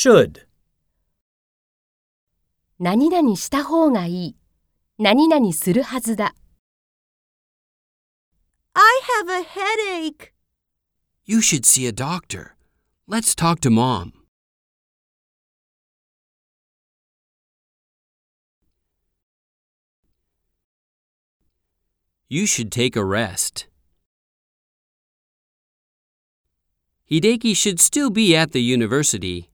should, 何々した方がいい。何々するはずだ。I have a headache. You should see a doctor. Let's talk to mom. You should take a rest. Hideki should still be at the university,